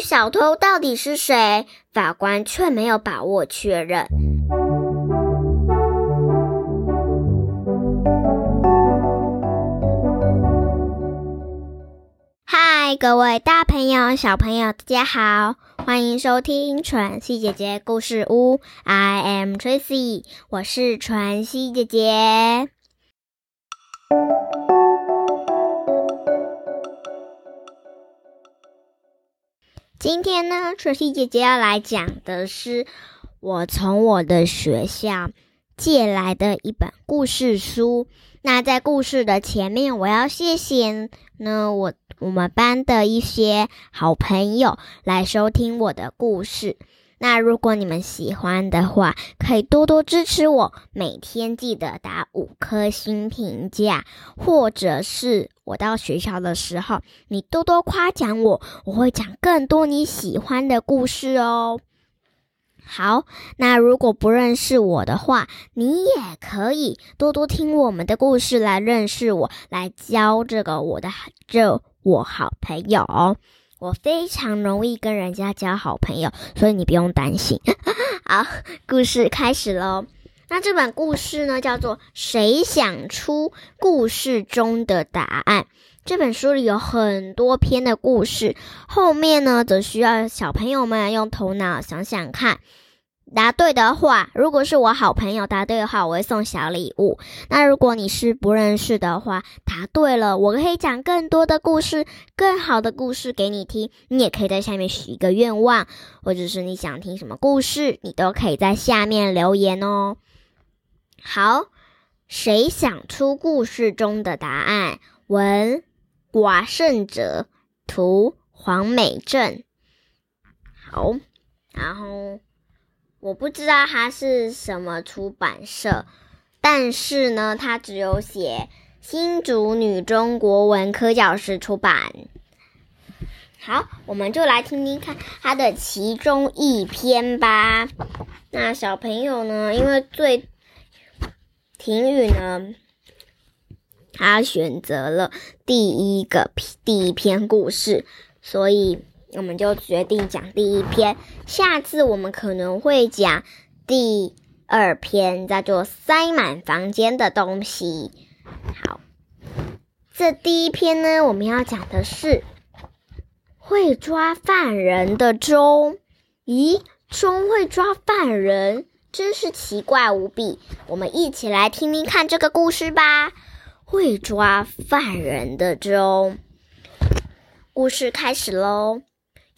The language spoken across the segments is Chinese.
小偷到底是谁，法官却没有把握确认。嗨，各位大朋友、小朋友，大家好，欢迎收听传希姐姐故事屋。I am Tracy，我是传希姐姐。今天呢，春熙姐姐要来讲的是我从我的学校借来的一本故事书。那在故事的前面，我要谢谢呢我我们班的一些好朋友来收听我的故事。那如果你们喜欢的话，可以多多支持我，每天记得打五颗星评价，或者是我到学校的时候，你多多夸奖我，我会讲更多你喜欢的故事哦。好，那如果不认识我的话，你也可以多多听我们的故事来认识我，来交这个我的这我好朋友。我非常容易跟人家交好朋友，所以你不用担心。好，故事开始喽。那这本故事呢，叫做《谁想出故事中的答案》。这本书里有很多篇的故事，后面呢，则需要小朋友们用头脑想想看。答对的话，如果是我好朋友答对的话，我会送小礼物。那如果你是不认识的话，答对了，我可以讲更多的故事，更好的故事给你听。你也可以在下面许一个愿望，或者是你想听什么故事，你都可以在下面留言哦。好，谁想出故事中的答案？文：寡胜者，图：黄美正。好，然后。我不知道它是什么出版社，但是呢，它只有写新竹女中国文科教师出版。好，我们就来听听看它的其中一篇吧。那小朋友呢，因为最婷雨呢，他选择了第一个第一篇故事，所以。我们就决定讲第一篇，下次我们可能会讲第二篇，叫做“塞满房间的东西”。好，这第一篇呢，我们要讲的是会抓犯人的钟。咦，钟会抓犯人，真是奇怪无比。我们一起来听听看这个故事吧。会抓犯人的钟，故事开始喽。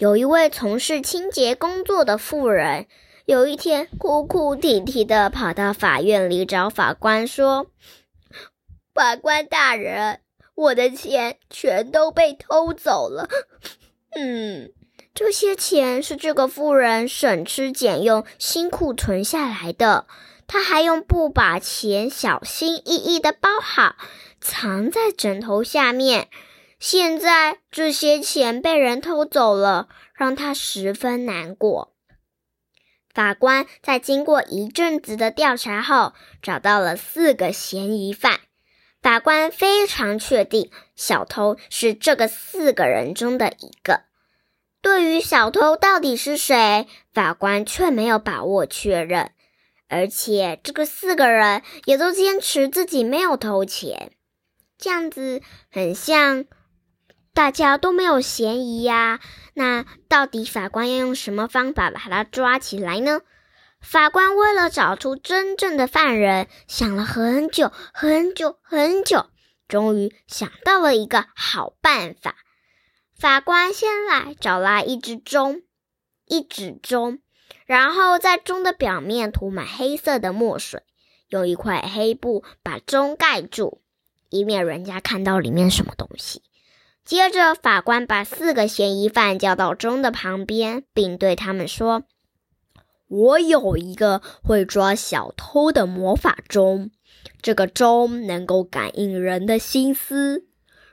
有一位从事清洁工作的妇人，有一天哭哭啼啼地跑到法院里找法官说：“法官大人，我的钱全都被偷走了。嗯，这些钱是这个妇人省吃俭用、辛苦存下来的，他还用布把钱小心翼翼地包好，藏在枕头下面。”现在这些钱被人偷走了，让他十分难过。法官在经过一阵子的调查后，找到了四个嫌疑犯。法官非常确定，小偷是这个四个人中的一个。对于小偷到底是谁，法官却没有把握确认，而且这个四个人也都坚持自己没有偷钱。这样子很像。大家都没有嫌疑呀，那到底法官要用什么方法把他抓起来呢？法官为了找出真正的犯人，想了很久很久很久，终于想到了一个好办法。法官先来找来一只钟，一指钟，然后在钟的表面涂满黑色的墨水，用一块黑布把钟盖住，以免人家看到里面什么东西。接着，法官把四个嫌疑犯叫到钟的旁边，并对他们说：“我有一个会抓小偷的魔法钟，这个钟能够感应人的心思。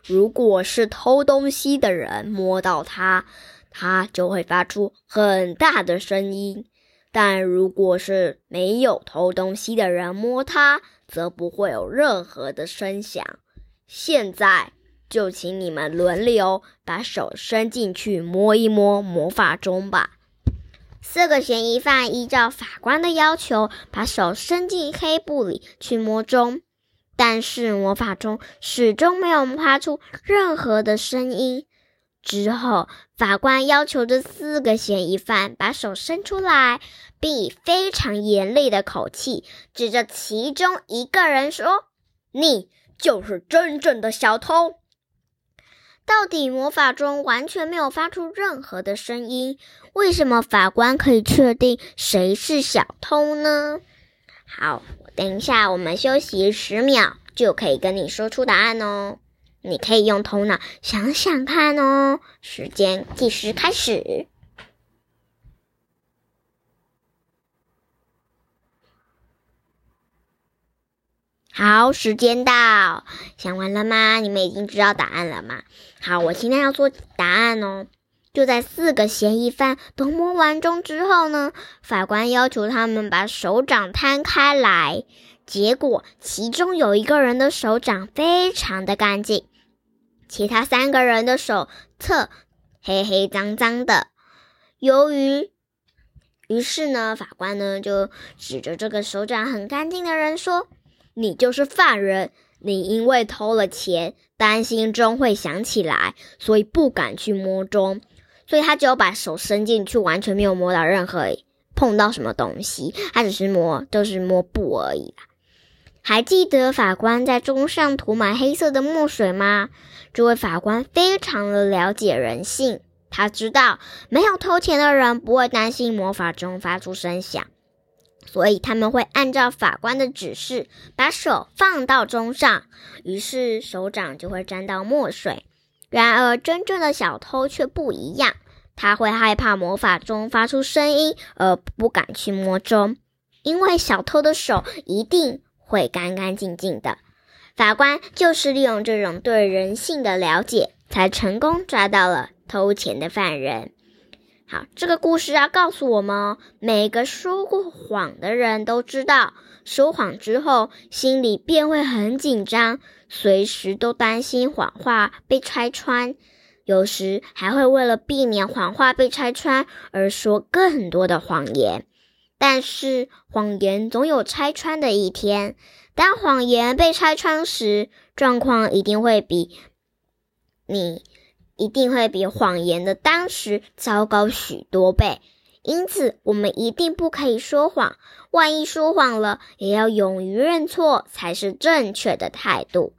如果是偷东西的人摸到它，它就会发出很大的声音；但如果是没有偷东西的人摸它，则不会有任何的声响。现在。”就请你们轮流把手伸进去摸一摸魔法钟吧。四个嫌疑犯依照法官的要求，把手伸进黑布里去摸钟，但是魔法钟始终没有发出任何的声音。之后，法官要求这四个嫌疑犯把手伸出来，并以非常严厉的口气指着其中一个人说：“你就是真正的小偷。”到底魔法中完全没有发出任何的声音，为什么法官可以确定谁是小偷呢？好，等一下我们休息十秒，就可以跟你说出答案哦。你可以用头脑想想看哦。时间计时开始。好，时间到，想完了吗？你们已经知道答案了吗？好，我现在要做答案哦。就在四个嫌疑犯都摸完钟之后呢，法官要求他们把手掌摊开来。结果，其中有一个人的手掌非常的干净，其他三个人的手侧黑黑脏脏的。由于，于是呢，法官呢就指着这个手掌很干净的人说。你就是犯人，你因为偷了钱，担心钟会响起来，所以不敢去摸钟，所以他只有把手伸进去，完全没有摸到任何碰到什么东西，他只是摸，就是摸布而已啦。还记得法官在钟上涂满黑色的墨水吗？这位法官非常的了解人性，他知道没有偷钱的人不会担心魔法钟发出声响。所以他们会按照法官的指示，把手放到钟上，于是手掌就会沾到墨水。然而，真正的小偷却不一样，他会害怕魔法钟发出声音，而不敢去摸钟，因为小偷的手一定会干干净净的。法官就是利用这种对人性的了解，才成功抓到了偷钱的犯人。好，这个故事要告诉我们：每个说过谎的人都知道，说谎之后心里便会很紧张，随时都担心谎话被拆穿，有时还会为了避免谎话被拆穿而说更多的谎言。但是，谎言总有拆穿的一天。当谎言被拆穿时，状况一定会比你。一定会比谎言的当时糟糕许多倍，因此我们一定不可以说谎。万一说谎了，也要勇于认错才是正确的态度。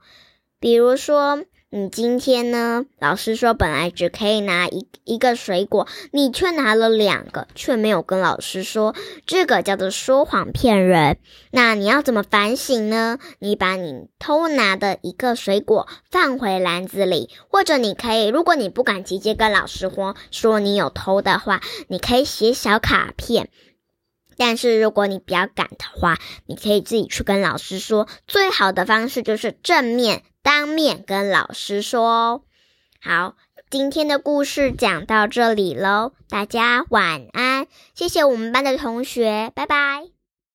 比如说。你今天呢？老师说本来只可以拿一一个水果，你却拿了两个，却没有跟老师说，这个叫做说谎骗人。那你要怎么反省呢？你把你偷拿的一个水果放回篮子里，或者你可以，如果你不敢直接跟老师说说你有偷的话，你可以写小卡片。但是如果你比较赶的话，你可以自己去跟老师说。最好的方式就是正面。当面跟老师说哦。好，今天的故事讲到这里喽，大家晚安，谢谢我们班的同学，拜拜。